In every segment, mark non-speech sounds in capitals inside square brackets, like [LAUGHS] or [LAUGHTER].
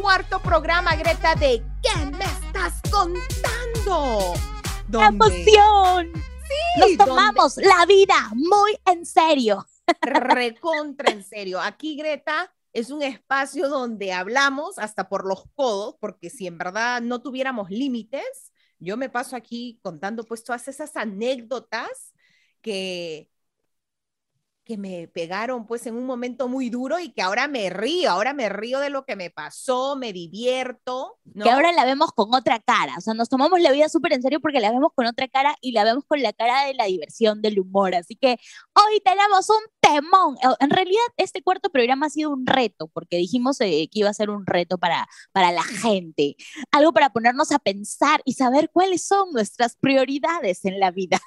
cuarto programa, Greta, de ¿Qué me estás contando? ¡Emoción! Sí, Nos tomamos la vida muy en serio. Recontra en serio. Aquí, Greta, es un espacio donde hablamos hasta por los codos, porque si en verdad no tuviéramos límites, yo me paso aquí contando pues todas esas anécdotas que, que me pegaron pues en un momento muy duro y que ahora me río, ahora me río de lo que me pasó, me divierto. Que ahora la vemos con otra cara, o sea, nos tomamos la vida súper en serio porque la vemos con otra cara y la vemos con la cara de la diversión, del humor. Así que hoy tenemos un temón. En realidad, este cuarto programa ha sido un reto porque dijimos eh, que iba a ser un reto para, para la gente, algo para ponernos a pensar y saber cuáles son nuestras prioridades en la vida.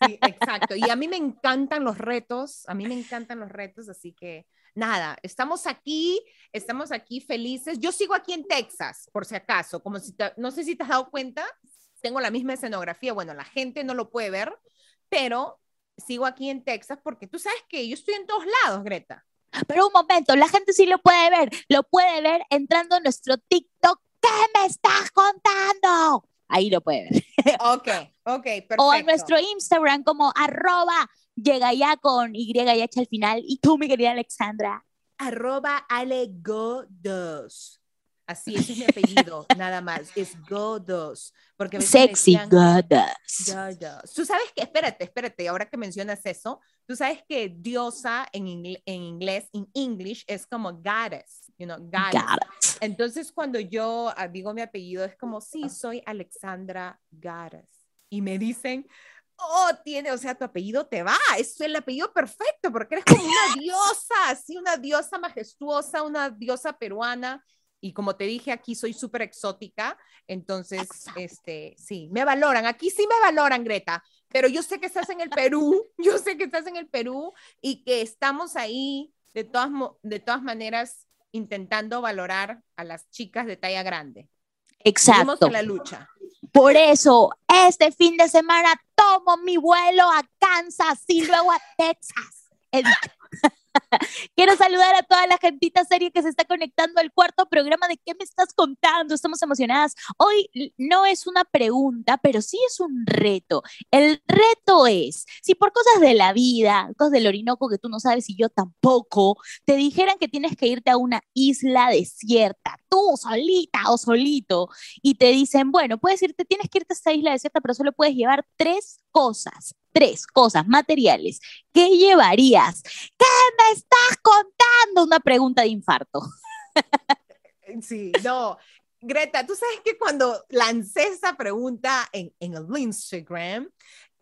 Exacto. Y a mí me encantan los retos, a mí me encantan los retos, así que nada, estamos aquí, estamos aquí felices. Yo sigo aquí en Texas, por si acaso, como si no sé si te has dado cuenta, tengo la misma escenografía, bueno, la gente no lo puede ver, pero sigo aquí en Texas porque tú sabes que yo estoy en todos lados, Greta. Pero un momento, la gente sí lo puede ver, lo puede ver entrando a nuestro TikTok. ¿Qué me estás contando? Ahí lo puede ver. [LAUGHS] Ok, ok, perfecto. O en nuestro Instagram como arroba llega ya con Y y H al final. Y tú, mi querida Alexandra. Arroba alegodos. Así, ese es mi apellido, [LAUGHS] nada más. Es Godos. Porque Sexy Godos. Godos. Tú sabes que, espérate, espérate, ahora que mencionas eso, tú sabes que diosa en, en inglés, en English, es como goddess, you know, goddess. Entonces, cuando yo ah, digo mi apellido, es como, sí, soy Alexandra Goddess. Y me dicen, oh, tiene, o sea, tu apellido te va, es el apellido perfecto, porque eres como una [LAUGHS] diosa, así, una diosa majestuosa, una diosa peruana y como te dije, aquí soy súper exótica, entonces, este, sí, me valoran, aquí sí me valoran, Greta, pero yo sé que estás en el Perú, [LAUGHS] yo sé que estás en el Perú y que estamos ahí de todas, de todas maneras intentando valorar a las chicas de talla grande. Exacto. En la lucha. Por eso, este fin de semana tomo mi vuelo a Kansas y luego a Texas. [LAUGHS] Quiero saludar a toda la gentita seria que se está conectando al cuarto programa de ¿Qué me estás contando? Estamos emocionadas. Hoy no es una pregunta, pero sí es un reto. El reto es, si por cosas de la vida, cosas del Orinoco que tú no sabes y yo tampoco, te dijeran que tienes que irte a una isla desierta, tú solita o solito, y te dicen, bueno, puedes irte, tienes que irte a esta isla desierta, pero solo puedes llevar tres cosas tres cosas materiales, ¿qué llevarías? ¿Qué me estás contando? Una pregunta de infarto. [LAUGHS] Sí, no. Greta, tú sabes que cuando lancé esa pregunta en, en el Instagram,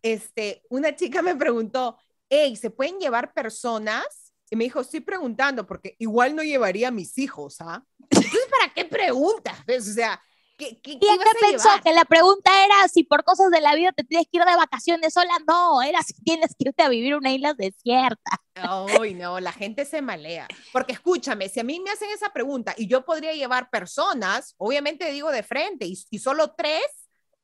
este, una chica me preguntó, hey, ¿se pueden llevar personas? Y me dijo, estoy preguntando porque igual no llevaría a mis hijos, ¿ah? Entonces, ¿para qué preguntas? O sea, ¿Qué, qué, ¿Quién pensó que la pregunta era si por cosas de la vida te tienes que ir de vacaciones sola? No, era si tienes que irte a vivir una isla desierta. Ay, no, la gente se malea. Porque escúchame, si a mí me hacen esa pregunta y yo podría llevar personas, obviamente digo de frente, y, y solo tres,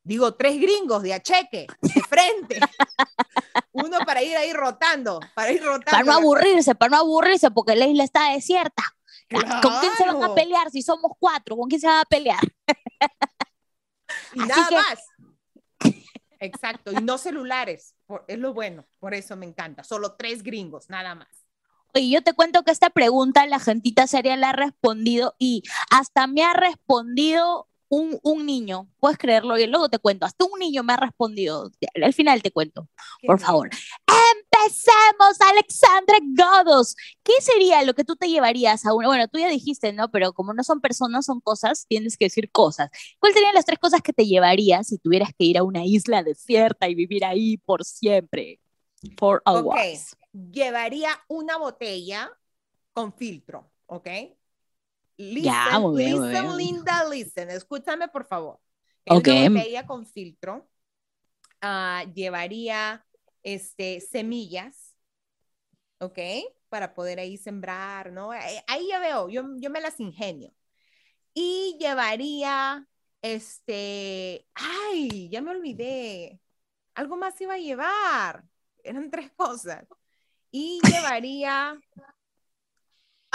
digo tres gringos de acheque, de frente. [LAUGHS] Uno para ir ahí rotando, para ir rotando. Para no aburrirse, para no aburrirse, porque la isla está desierta. ¿Con quién se van a pelear si somos cuatro? ¿Con quién se van a pelear? Y nada más. Exacto, y no celulares, es lo bueno, por eso me encanta. Solo tres gringos, nada más. Oye, yo te cuento que esta pregunta la gentita seria la ha respondido y hasta me ha respondido un, un, niño, puedes creerlo, y luego te cuento, hasta un niño me ha respondido, al final te cuento, por favor. Empecemos, Alexandra Godos. ¿Qué sería lo que tú te llevarías a una? Bueno, tú ya dijiste, ¿no? Pero como no son personas, son cosas, tienes que decir cosas. ¿Cuáles serían las tres cosas que te llevarías si tuvieras que ir a una isla desierta y vivir ahí por siempre? For a llevaría una botella con filtro, ¿ok? Listen, ya, listen, Linda, listen. Escúchame, por favor. Okay. Una botella con filtro. Uh, llevaría este, semillas, ¿ok? Para poder ahí sembrar, ¿no? Ahí ya veo, yo, yo me las ingenio. Y llevaría, este, ay, ya me olvidé. Algo más iba a llevar. Eran tres cosas. Y [LAUGHS] llevaría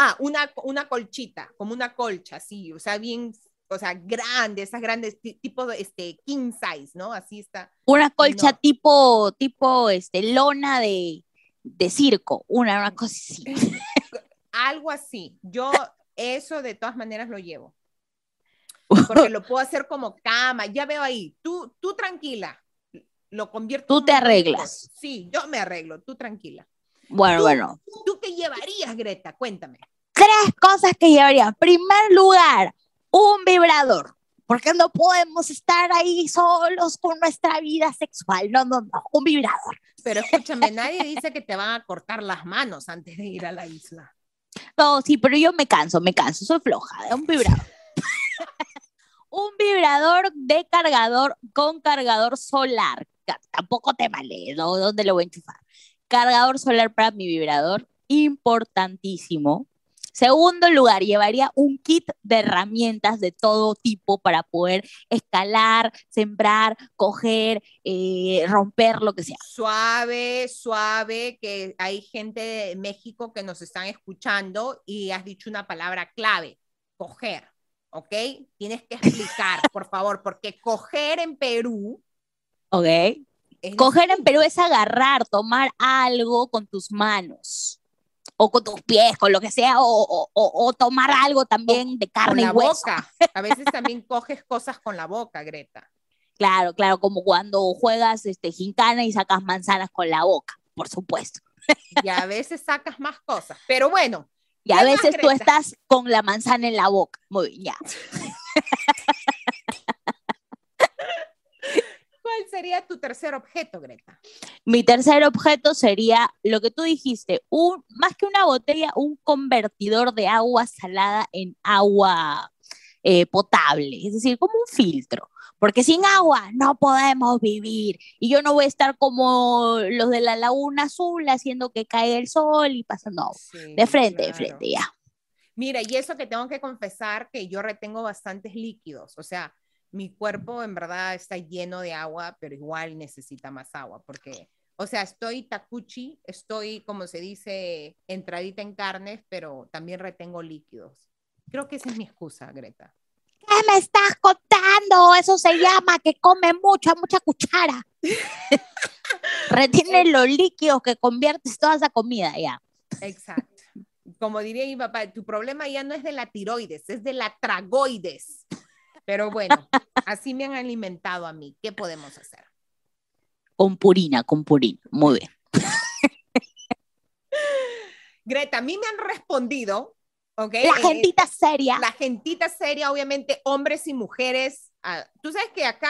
Ah, una, una colchita, como una colcha, sí, o sea, bien, o sea, grande, esas grandes, tipo este, king size, ¿no? Así está. Una colcha tipo, tipo, este, lona de, de circo, una, una cosa así. Algo así. Yo eso de todas maneras lo llevo. Porque lo puedo hacer como cama, ya veo ahí, tú, tú tranquila, lo convierto. Tú te arreglas. Sí, yo me arreglo, tú tranquila. Bueno, bueno. ¿Tú qué llevarías, Greta? Cuéntame. Tres cosas que llevaría. En primer lugar, un vibrador. Porque no podemos estar ahí solos con nuestra vida sexual. No, no, no. Un vibrador. Pero escúchame, nadie dice que te van a cortar las manos antes de ir a la isla. No, sí, pero yo me canso, me canso. Soy floja. De un vibrador. [LAUGHS] un vibrador de cargador con cargador solar. Tampoco te vale, ¿no? ¿Dónde lo voy a enchufar? Cargador solar para mi vibrador, importantísimo. Segundo lugar, llevaría un kit de herramientas de todo tipo para poder escalar, sembrar, coger, eh, romper, lo que sea. Suave, suave, que hay gente de México que nos están escuchando y has dicho una palabra clave, coger. ¿ok? Tienes que explicar, por favor, porque coger en Perú. Ok. Coger en Perú es agarrar, tomar algo con tus manos, o con tus pies, con lo que sea, o, tomar algo también de carne con la boca. A veces también coges cosas con la boca, Greta. Claro, claro, como cuando juegas este, gincana y sacas manzanas con la boca, por supuesto. Y a veces sacas más cosas, pero bueno, y a veces tú estás con la manzana en la boca. Muy bien, ya. [LAUGHS] ¿Cuál sería tu tercer objeto, Greta? Mi tercer objeto sería lo que tú dijiste, un, más que una botella, un convertidor de agua salada en agua eh, potable, es decir, como un filtro porque sin agua no podemos vivir. Y yo no voy a estar como los de la Laguna Azul haciendo que caiga el sol y pasando de frente, de frente, ya. Mira, y eso que tengo que confesar que yo retengo bastantes líquidos, o sea, mi cuerpo en verdad está lleno de agua, pero igual necesita más agua, porque, o sea, estoy tacuchi, estoy, como se dice, entradita en carnes, pero también retengo líquidos. Creo que esa es mi excusa, Greta. ¿Qué me estás contando? Eso se llama que come mucho, a mucha cuchara. [LAUGHS] Retiene los líquidos que conviertes toda esa comida ya. Exacto. Como diría mi papá, tu problema ya no es de la tiroides, es de la tragoides. Pero bueno, así me han alimentado a mí. ¿Qué podemos hacer? Con purina, con purina. Muy bien. Greta, a mí me han respondido la eh, gentita seria. La gentita seria, obviamente, hombres y mujeres. Ah, tú sabes que acá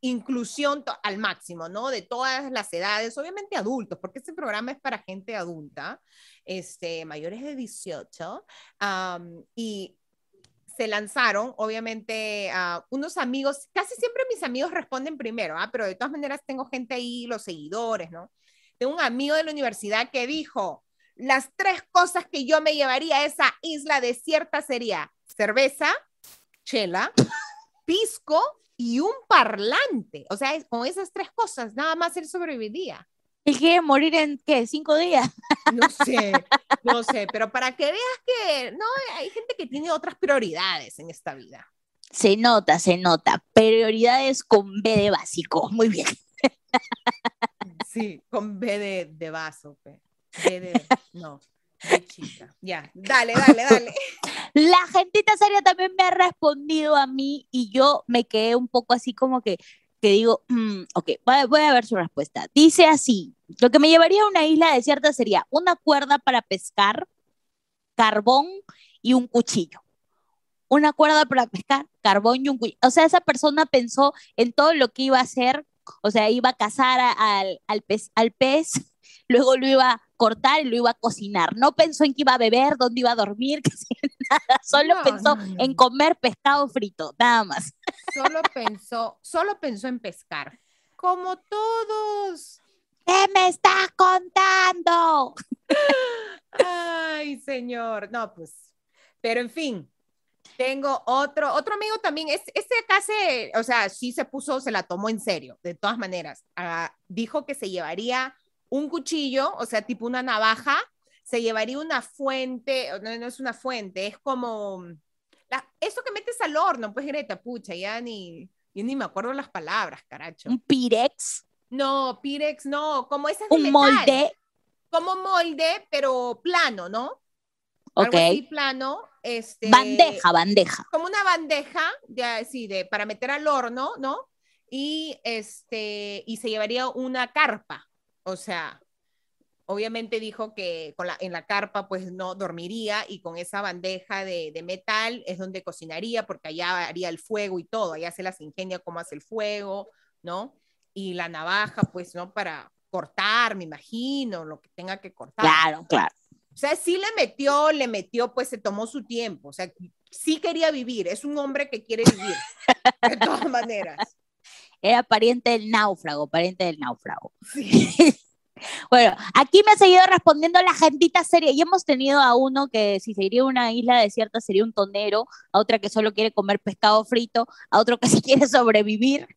inclusión al máximo, ¿no? De todas las edades, obviamente adultos, porque este programa es para gente adulta, este, mayores de 18, y se lanzaron, obviamente, unos amigos, casi siempre mis amigos responden primero, ¿ah? pero de todas maneras tengo gente ahí, los seguidores, ¿no? Tengo un amigo de la universidad que dijo, las tres cosas que yo me llevaría a esa isla desierta sería cerveza, chela, pisco y un parlante. O sea, con esas tres cosas, nada más él sobreviviría. ¿Y quiere morir en qué? ¿Cinco días? No sé, no sé, pero para que veas que no hay gente que tiene otras prioridades en esta vida. Se nota, se nota. Prioridades con B de básico. Muy bien. Sí, con B de, de vaso. no, chica. Ya, dale, dale, dale. La gentita seria también me ha respondido a mí y yo me quedé un poco así como que, que digo, mm, ok, voy a ver su respuesta. Dice así, lo que me llevaría a una isla desierta sería una cuerda para pescar, carbón y un cuchillo. Una cuerda para pescar, carbón y un cuchillo. O sea, esa persona pensó en todo lo que iba a hacer, o sea, iba a cazar al, al, pez, al pez, [LAUGHS] luego lo iba a cortar y lo iba a cocinar. No pensó en que iba a beber, dónde iba a dormir, [LAUGHS] que nada. Solo pensó en comer pescado frito, nada más. Solo pensó, solo pensó en pescar. Como todos. ¿Qué me estás contando? Ay, señor. No, pues. Pero en fin, tengo otro, otro amigo también, es, ese acá se, o sea, sí se puso, se la tomó en serio, de todas maneras. Ah, dijo que se llevaría un cuchillo, o sea, tipo una navaja, se llevaría una fuente, no, no es una fuente, es como eso que metes al horno, pues Greta, pucha, ya ni, ni me acuerdo las palabras, caracho. ¿Un pirex? No, pirex no, como esas ¿Un molde? Como molde, pero plano, ¿no? Ok. Algo plano. Este, bandeja, bandeja. Como una bandeja, de, sí, de, para meter al horno, ¿no? Y, este, y se llevaría una carpa, o sea, obviamente dijo que con la, en la carpa pues no dormiría y con esa bandeja de, de, metal es donde cocinaría porque allá haría el fuego y todo, allá se las ingenia cómo hace el fuego, ¿no? Y la navaja pues, ¿no? Para cortar, me imagino, lo que tenga que cortar. Claro, claro. O sea, sí le metió, le metió, pues se tomó su tiempo, o sea, sí quería vivir, es un hombre que quiere vivir, de todas maneras. [LAUGHS] Era pariente del náufrago, pariente del náufrago. Sí. [LAUGHS] Bueno, aquí me ha seguido respondiendo la gentita seria y hemos tenido a uno que si se iría a una isla desierta sería un tonero, a otra que solo quiere comer pescado frito, a otro que [LAUGHS] si quiere sobrevivir.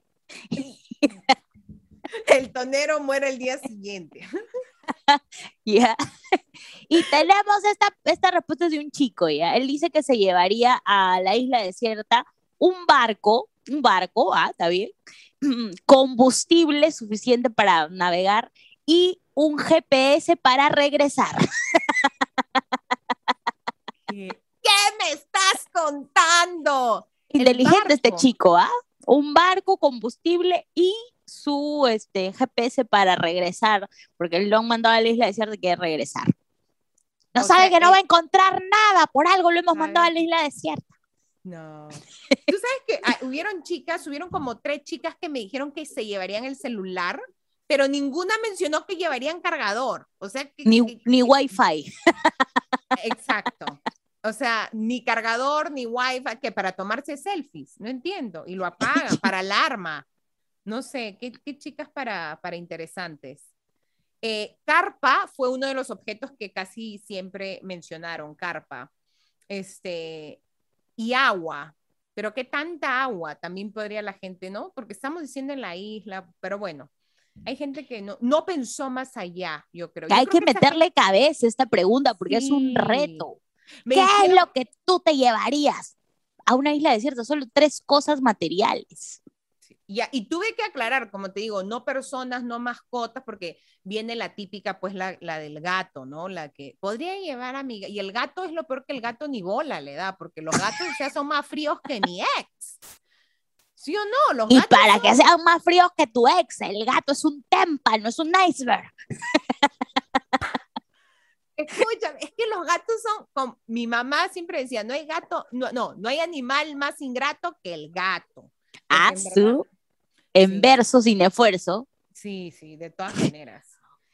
[LAUGHS] El tonero muere el día siguiente. [LAUGHS] Ya. Y tenemos esta, esta respuesta de un chico, ¿ya? Él dice que se llevaría a la isla desierta un barco, un barco, ah, está bien, [CLEARS THROAT] combustible suficiente para navegar y un GPS para regresar. [LAUGHS] ¿Qué me estás contando? Inteligente este chico, ¿ah? Un barco, combustible y su este, GPS para regresar, porque lo han mandado a la isla desierta que regresar. No sabe que no va a encontrar nada, por algo lo hemos mandado a la isla desierta. No. [LAUGHS] Tú sabes que ah, hubieron chicas, hubieron como tres chicas que me dijeron que se llevarían el celular pero ninguna mencionó que llevarían cargador. O sea, que, ni, ni Wi-Fi. [LAUGHS] Exacto. O sea, ni cargador, ni Wi-Fi, que para tomarse selfies, no entiendo. Y lo apagan para alarma. No sé, qué, qué chicas para, para interesantes. Eh, carpa fue uno de los objetos que casi siempre mencionaron, carpa. Este, y agua. Pero qué tanta agua también podría la gente, ¿no? Porque estamos diciendo en la isla, pero bueno, hay gente que no, no pensó más allá, yo creo. hay que, meterle cabeza a esta pregunta porque es un reto. ¿Qué es lo que tú te llevarías a una isla desierta? Solo tres cosas materiales. Ya, y tuve que aclarar, como te digo, no personas, no mascotas, porque viene la típica, pues la, la, del gato, ¿no? La que podría llevar a mi Y el gato es lo peor que el gato ni bola le da, porque los gatos ya son más fríos que mi ex. ¿Sí o no? Los y para que sean más fríos que tu ex, el gato es un témpano, es un iceberg. Escúchame, es que los gatos son, como, mi mamá siempre decía, no hay gato, no, no, no hay animal más ingrato que el gato. Ah, su, en verso sin esfuerzo. Sí, sí, de todas maneras.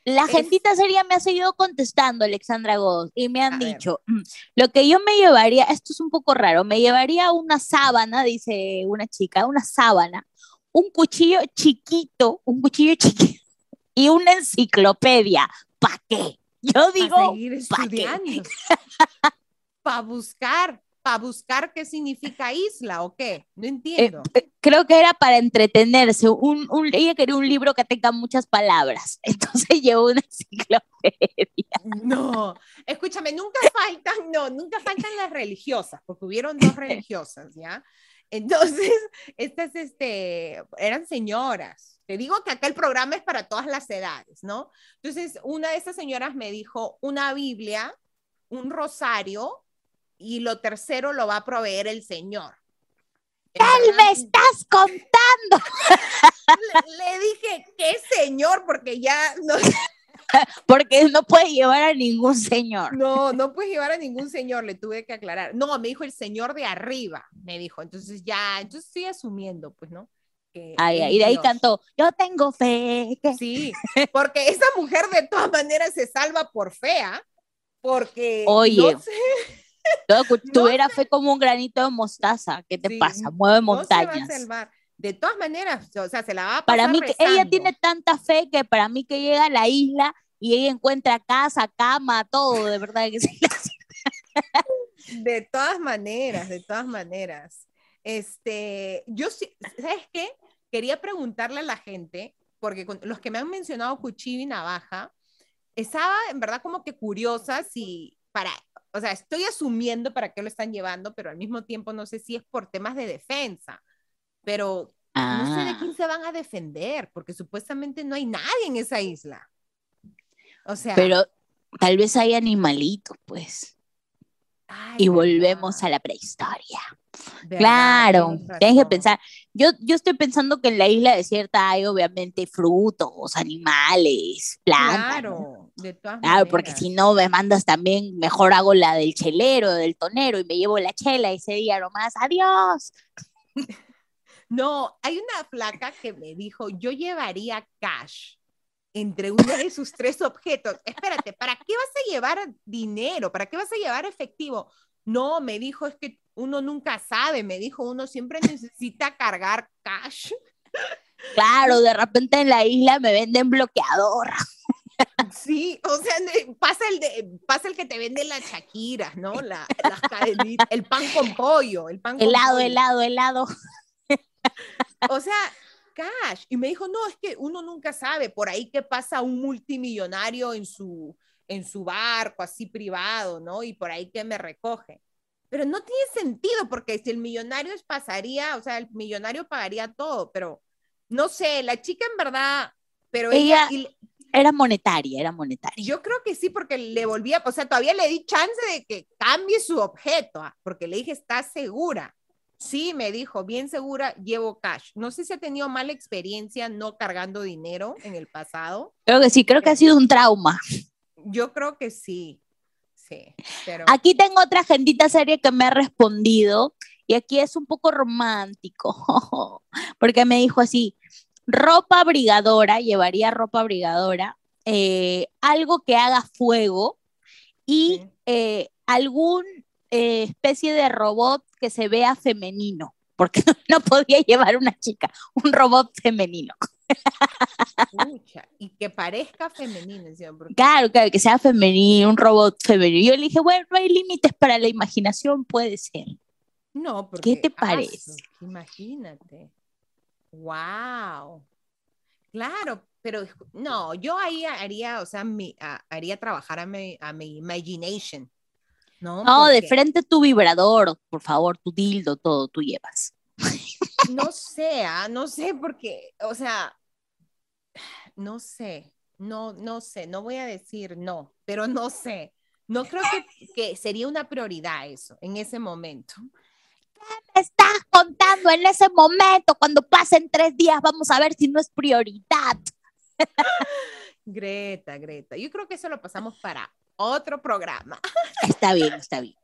La gentita seria me ha seguido contestando, Alexandra Godos, y me han dicho, mm, lo que yo me llevaría, esto es un poco raro, me llevaría una sábana, dice una chica, una sábana, un cuchillo chiquito, un cuchillo chiquito [LAUGHS] y una enciclopedia. ¿Para qué? Yo digo, ¿para qué? [LAUGHS] Para buscar a buscar qué significa isla o qué. No entiendo. Eh, eh, creo que era para entretenerse. Un, ella quería un libro que tenga muchas palabras. [LAUGHS] Entonces llevó una enciclopedia. No, escúchame, nunca faltan, no, nunca faltan las religiosas, porque hubieron dos religiosas, ¿ya? Entonces, [LAUGHS] estas este, eran señoras. Te digo que acá el programa es para todas las edades, ¿no? Entonces, una de esas señoras me dijo una Biblia, un rosario y lo tercero lo va a proveer el Señor. ¿Qué me estás contando? [LAUGHS] Le, dije, ¿qué Señor? Porque ya no... [LAUGHS] Porque no puede llevar a ningún señor. No, no puede llevar a ningún señor, le tuve que aclarar. No, me dijo el señor de arriba, me dijo. Entonces ya, yo estoy asumiendo, pues, ¿no? Ay, y de ahí cantó, yo tengo fe. Sí, porque esa mujer de todas maneras se salva por fea, porque... Oye. [LAUGHS] tuviera fe como un granito de mostaza. ¿Qué te pasa? Mueve montañas. de totodas maneras, o sea, se la va a pasar Para mí, que ella tiene tanta fe que para mí que llega a la isla y ella encuentra casa, cama, todo, de verdad que sí. De todas maneras, de todas maneras. Este, yo sí, ¿sabes qué? Quería preguntarle a la gente, porque los que me han mencionado cuchillo y navaja, estaba en verdad como que curiosa si para, o sea, estoy asumiendo para qué lo están llevando, pero al mismo tiempo no sé si es por temas de defensa, pero no sé de ah. quién se van a defender, porque supuestamente no hay nadie en esa isla. O sea. Pero tal vez hay animalitos, pues. Y volvemos a la prehistoria. Claro, tienes que pensar. Yo, yo estoy pensando que en la isla desierta hay obviamente frutos, animales, plantas. Claro, de todas Claro, porque si no me mandas también, mejor hago la del chelero, del tonero y me llevo la chela ese día nomás. Adiós. [LAUGHS] No, hay una placa que me dijo, yo llevaría cash entre uno de sus tres objetos. Espérate, ¿para qué vas a llevar dinero? ¿Para qué vas a llevar efectivo? No, me dijo, es que uno nunca sabe, me dijo, uno siempre necesita cargar cash. Claro, de repente en la isla me venden bloqueador. Sí, o sea, pasa el, de, pasa el que te vende las Shakira, ¿no? La, el pan con pollo, el pan helado, helado, helado. O sea, cash. Y me dijo, no, es que uno nunca sabe por ahí qué pasa un multimillonario en su, en su barco así privado, ¿no? Y por ahí que me recoge. Pero no tiene sentido porque si el millonario es pasaría, o sea, el millonario pagaría todo, pero no sé, la chica en verdad, pero ella, era monetaria, era monetaria. Yo creo que sí, porque le volvía, o sea, todavía le di chance de que cambie su objeto, ah, porque le dije, ¿está segura? Sí, me dijo, bien segura, llevo cash. No sé si ha tenido mala experiencia no cargando dinero en el pasado. Creo que sí, creo que ha sido un trauma. Yo creo que sí. Sí, Aquí tengo otra agendita seria que me ha respondido y aquí es un poco romántico, [LAUGHS] porque me dijo así, ropa abrigadora, llevaría ropa abrigadora, eh, algo que haga fuego y eh, algún eh, especie de robot que se vea femenino, porque [LAUGHS] no podía llevar una chica, un robot femenino. y que parezca femenino. Claro, claro, que sea femenino, un robot femenino. Yo le dije, bueno, no hay límites para la imaginación, puede ser. No, porque, ¿Qué te parece? imagínate. Wow. Claro, pero no, yo ahí haría, o sea, mi, haría trabajar a mi, a mi imagination. No, de frente tu vibrador, por favor, tu dildo, todo tú llevas. No sé, ah, no sé, porque, o sea, no sé, no, no sé, no voy a decir no, pero no sé. No creo que, que sería una prioridad eso en ese momento. ¿Qué me estás contando en ese momento? Cuando pasen tres días, vamos a ver si no es prioridad. [LAUGHS] Greta, Greta, yo creo que eso lo pasamos para otro programa. [LAUGHS] Está bien, está bien.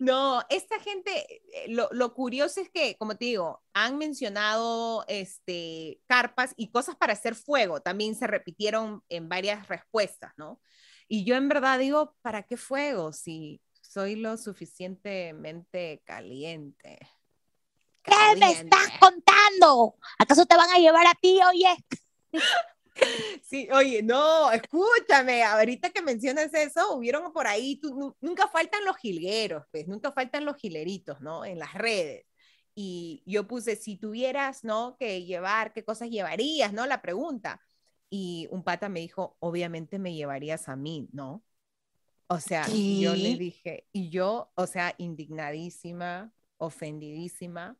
No, esta gente, eh, lo, curioso es que, como te digo, han mencionado este, carpas y cosas para hacer fuego. También se repitieron en varias respuestas, ¿no? Y yo en verdad digo, ¿para qué fuego si soy lo suficientemente caliente? ¿Qué me estás contando? ¿Acaso te van a llevar a ti, oye? [LAUGHS] Sí, oye, no, escúchame, ahorita que mencionas eso, hubieron por ahí, nunca faltan los jilgueros, pues, nunca faltan los gileritos, ¿no? En las redes. Y yo puse, si tuvieras, ¿no? Que llevar, ¿qué cosas llevarías, ¿no? La pregunta. Y un pata me dijo, obviamente me llevarías a mí, ¿no? O sea, yo le dije, y yo, o sea, indignadísima, ofendidísima,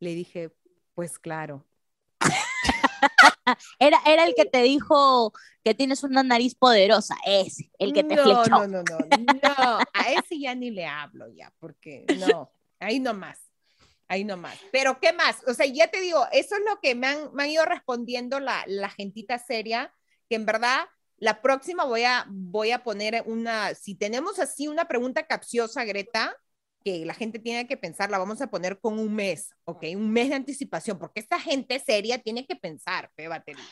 le dije, pues claro, [LAUGHS] era, era el que te dijo que tienes una nariz poderosa, ese, el que te no, flechó. No, no, no, no, a ese ya ni le hablo ya, porque no, ahí nomás, ahí nomás. Pero ¿qué más? O sea, ya te digo, eso es lo que me han, me han ido respondiendo la, la gentita seria, que en verdad la próxima voy a, voy a poner una, si tenemos así una pregunta capciosa, Greta, que la gente tiene que pensar, la vamos a poner con un mes, ¿ok? Un mes de anticipación, porque esta gente seria tiene que pensar, Pe Batería.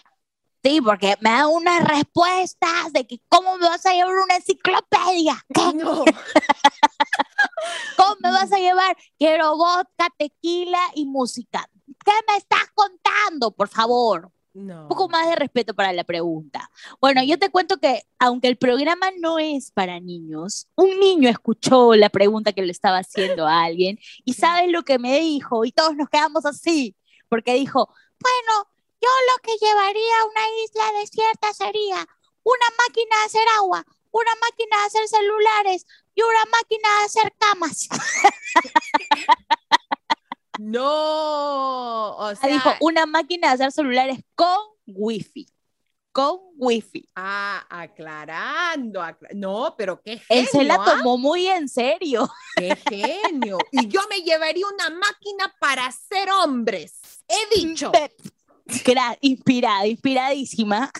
Sí, porque me da unas respuestas de que cómo me vas a llevar una enciclopedia. No. [LAUGHS] ¿Cómo me vas a llevar? Quiero vodka, tequila y música. ¿Qué me estás contando, por favor? Un poco más de respeto para la pregunta. Bueno, yo te cuento que aunque el programa no es para niños, un niño escuchó la pregunta que le estaba haciendo a alguien y sabes lo que me dijo y todos nos quedamos así, porque dijo, bueno, yo lo que llevaría a una isla desierta sería una máquina de hacer agua, una máquina de hacer celulares y una máquina de hacer camas. [LAUGHS] No, o sea, dijo una máquina de hacer celulares con wifi. Con wifi. Ah, aclarando. no, pero qué genio. Él se la ¿ah? tomó muy en serio. [LAUGHS] Qué genio. Y yo me llevaría una máquina para ser hombres. He dicho. Inspirada, inspiradísima.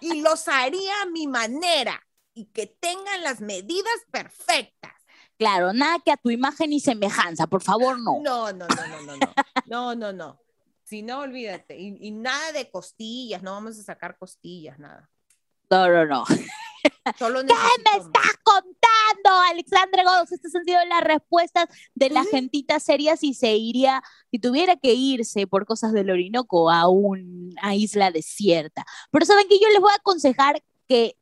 Y los haría a mi manera y que tengan las medidas perfectas. Claro, nada que a tu imagen y semejanza, por favor, no. No, no, no, no, no, no. No, no, no. Si no, olvídate. Y, nada de costillas, no vamos a sacar costillas, nada. No, no, no. Solo [LAUGHS] ¿Qué me estás contando, Alexandre Godos? Estas han sido las respuestas de la gentita seria si se iría, si tuviera que irse por cosas del Orinoco a una isla desierta. Pero saben que yo les voy a aconsejar que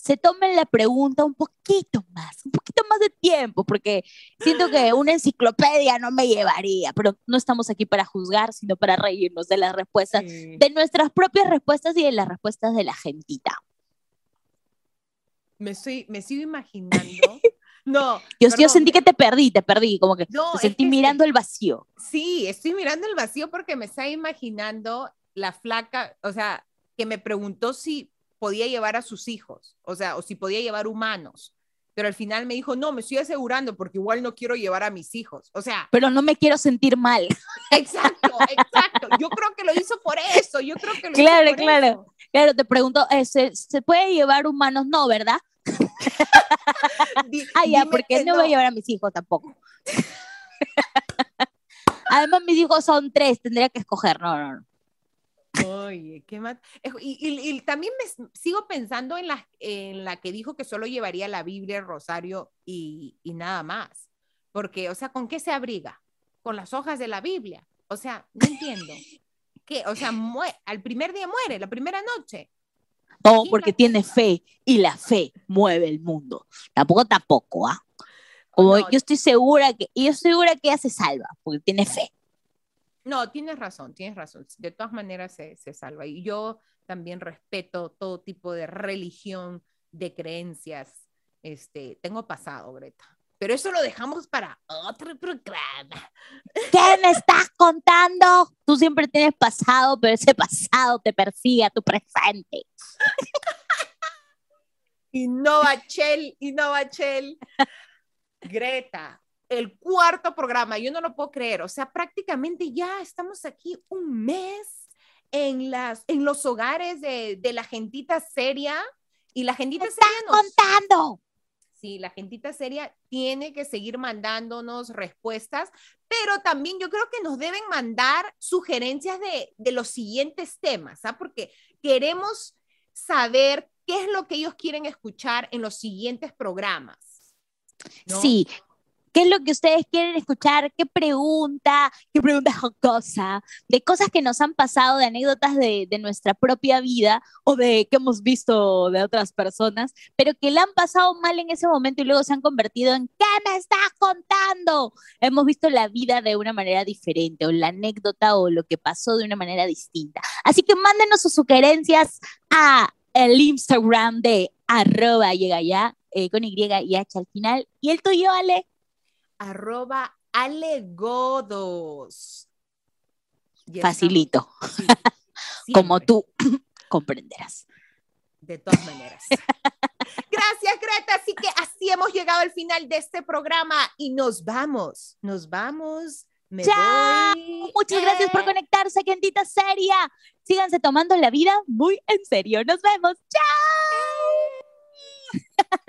se tomen la pregunta un poquito más, un poquito más de tiempo, porque siento que [GASPS] una enciclopedia no me llevaría, pero no estamos aquí para juzgar, sino para reírnos de las respuestas, de nuestras propias respuestas y de las respuestas de la gentita. Me, estoy, me sigo imaginando. [LAUGHS] No. Yo, yo, sentí que te perdí, te perdí, como que te sentí mirando el vacío. Sí, estoy mirando el vacío porque me está imaginando la flaca, o sea, que me preguntó si podía llevar a sus hijos, o sea, o si podía llevar humanos. Pero al final me dijo, no, me estoy asegurando porque igual no quiero llevar a mis hijos. O sea. Pero no me quiero sentir mal. [LAUGHS] Exacto, exacto. Yo creo que lo hizo por eso. Yo creo que lo claro, hizo por claro. Eso. Claro, te pregunto, eh, ¿se, ¿se, puede llevar humanos? No, ¿verdad? [LAUGHS] ah, ya, porque no, no voy a llevar a mis hijos tampoco. [LAUGHS] Además, mis hijos son tres, tendría que escoger. No, no, no. Oye, qué más. Y, también me sigo pensando en la, en la que dijo que solo llevaría la Biblia, el rosario y, nada más. Porque, o sea, ¿con qué se abriga? Con las hojas de la Biblia. O sea, no entiendo. ¿Qué? O sea, al primer día muere, la primera noche. No, porque tiene fe y la fe mueve el mundo. Tampoco, tampoco, ¿ah? Como yo estoy segura que, yo estoy segura que ella se salva, porque tiene fe. No, tienes razón, tienes razón. De todas maneras se, salva. Y yo también respeto todo tipo de religión, de creencias. Este, tengo pasado, Greta. Pero eso lo dejamos para otro programa. ¿Qué me estás contando? Tú siempre tienes pasado, pero ese pasado te persigue a tu presente. [LAUGHS] Innova Chel, Innova Chel. Greta, el cuarto programa, yo no lo puedo creer, o sea, prácticamente ya estamos aquí un mes en, las, en los hogares de, de la gentita seria y la gentita seria nos... contando. Sí, la gentita seria tiene que seguir mandándonos respuestas, pero también yo creo que nos deben mandar sugerencias de, de los siguientes temas, ¿ah? Porque queremos saber qué es lo que ellos quieren escuchar en los siguientes programas. Sí, ¿Qué es lo que ustedes quieren escuchar? ¿Qué pregunta? ¿Qué pregunta jocosa? De cosas que nos han pasado, de anécdotas de, de, nuestra propia vida o de que hemos visto de otras personas, pero que le han pasado mal en ese momento y luego se han convertido en ¿qué me estás contando? Hemos visto la vida de una manera diferente o la anécdota o lo que pasó de una manera distinta. Así que mándenos sus sugerencias a el Instagram de arroba llega ya eh, con Y y H al final. ¿Y el tuyo, Ale? Arroba alegodos. Facilito. Como tú comprenderás. De todas maneras. [LAUGHS] Gracias, Greta. Así que así hemos llegado al final de este programa y nos vamos. Nos vamos. Me ¡Chao! Muchas gracias por conectarse, gentita seria. Síganse tomando la vida muy en serio. Nos vemos. ¡Chao!